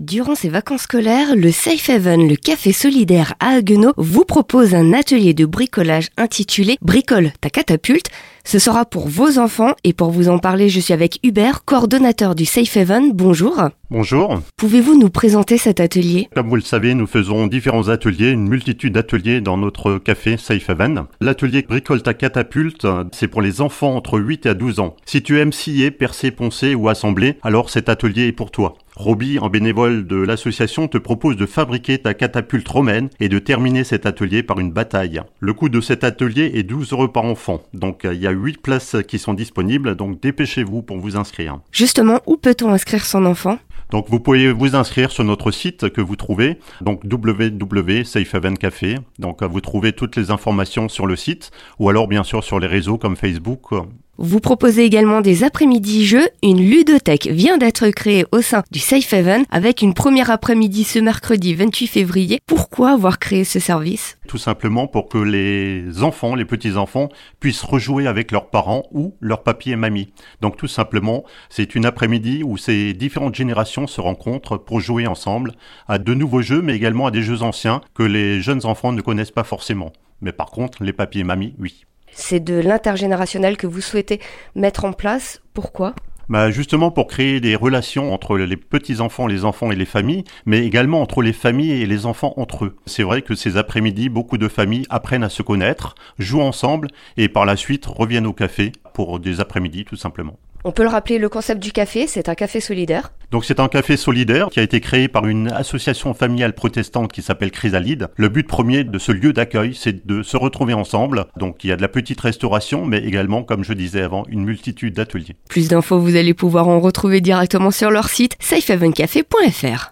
Durant ces vacances scolaires, le Safe Haven, le café solidaire à Haguenau, vous propose un atelier de bricolage intitulé Bricole ta catapulte. Ce sera pour vos enfants et pour vous en parler, je suis avec Hubert, coordonnateur du Safe Haven. Bonjour. Bonjour. Pouvez-vous nous présenter cet atelier? Comme vous le savez, nous faisons différents ateliers, une multitude d'ateliers dans notre café Safe Haven. L'atelier Bricole ta catapulte, c'est pour les enfants entre 8 et 12 ans. Si tu aimes scier, percer, poncer ou assembler, alors cet atelier est pour toi. Roby, en bénévole de l'association, te propose de fabriquer ta catapulte romaine et de terminer cet atelier par une bataille. Le coût de cet atelier est 12 euros par enfant. Donc il y a 8 places qui sont disponibles, donc dépêchez-vous pour vous inscrire. Justement, où peut-on inscrire son enfant? Donc vous pouvez vous inscrire sur notre site que vous trouvez, donc www.safehavencafé. Donc vous trouvez toutes les informations sur le site ou alors bien sûr sur les réseaux comme Facebook vous proposez également des après-midi jeux. Une ludothèque vient d'être créée au sein du Safe Haven avec une première après-midi ce mercredi 28 février. Pourquoi avoir créé ce service? Tout simplement pour que les enfants, les petits-enfants, puissent rejouer avec leurs parents ou leurs papis et mamies. Donc tout simplement, c'est une après-midi où ces différentes générations se rencontrent pour jouer ensemble à de nouveaux jeux, mais également à des jeux anciens que les jeunes enfants ne connaissent pas forcément. Mais par contre, les papis et mamies, oui. C'est de l'intergénérationnel que vous souhaitez mettre en place. Pourquoi? Bah justement pour créer des relations entre les petits-enfants, les enfants et les familles, mais également entre les familles et les enfants entre eux. C'est vrai que ces après-midi, beaucoup de familles apprennent à se connaître, jouent ensemble et par la suite reviennent au café pour des après-midi tout simplement. On peut le rappeler, le concept du café, c'est un café solidaire. Donc c'est un café solidaire qui a été créé par une association familiale protestante qui s'appelle Chrysalide. Le but premier de ce lieu d'accueil, c'est de se retrouver ensemble. Donc il y a de la petite restauration, mais également, comme je disais avant, une multitude d'ateliers. Plus d'infos, vous allez pouvoir en retrouver directement sur leur site safehavencafé.fr.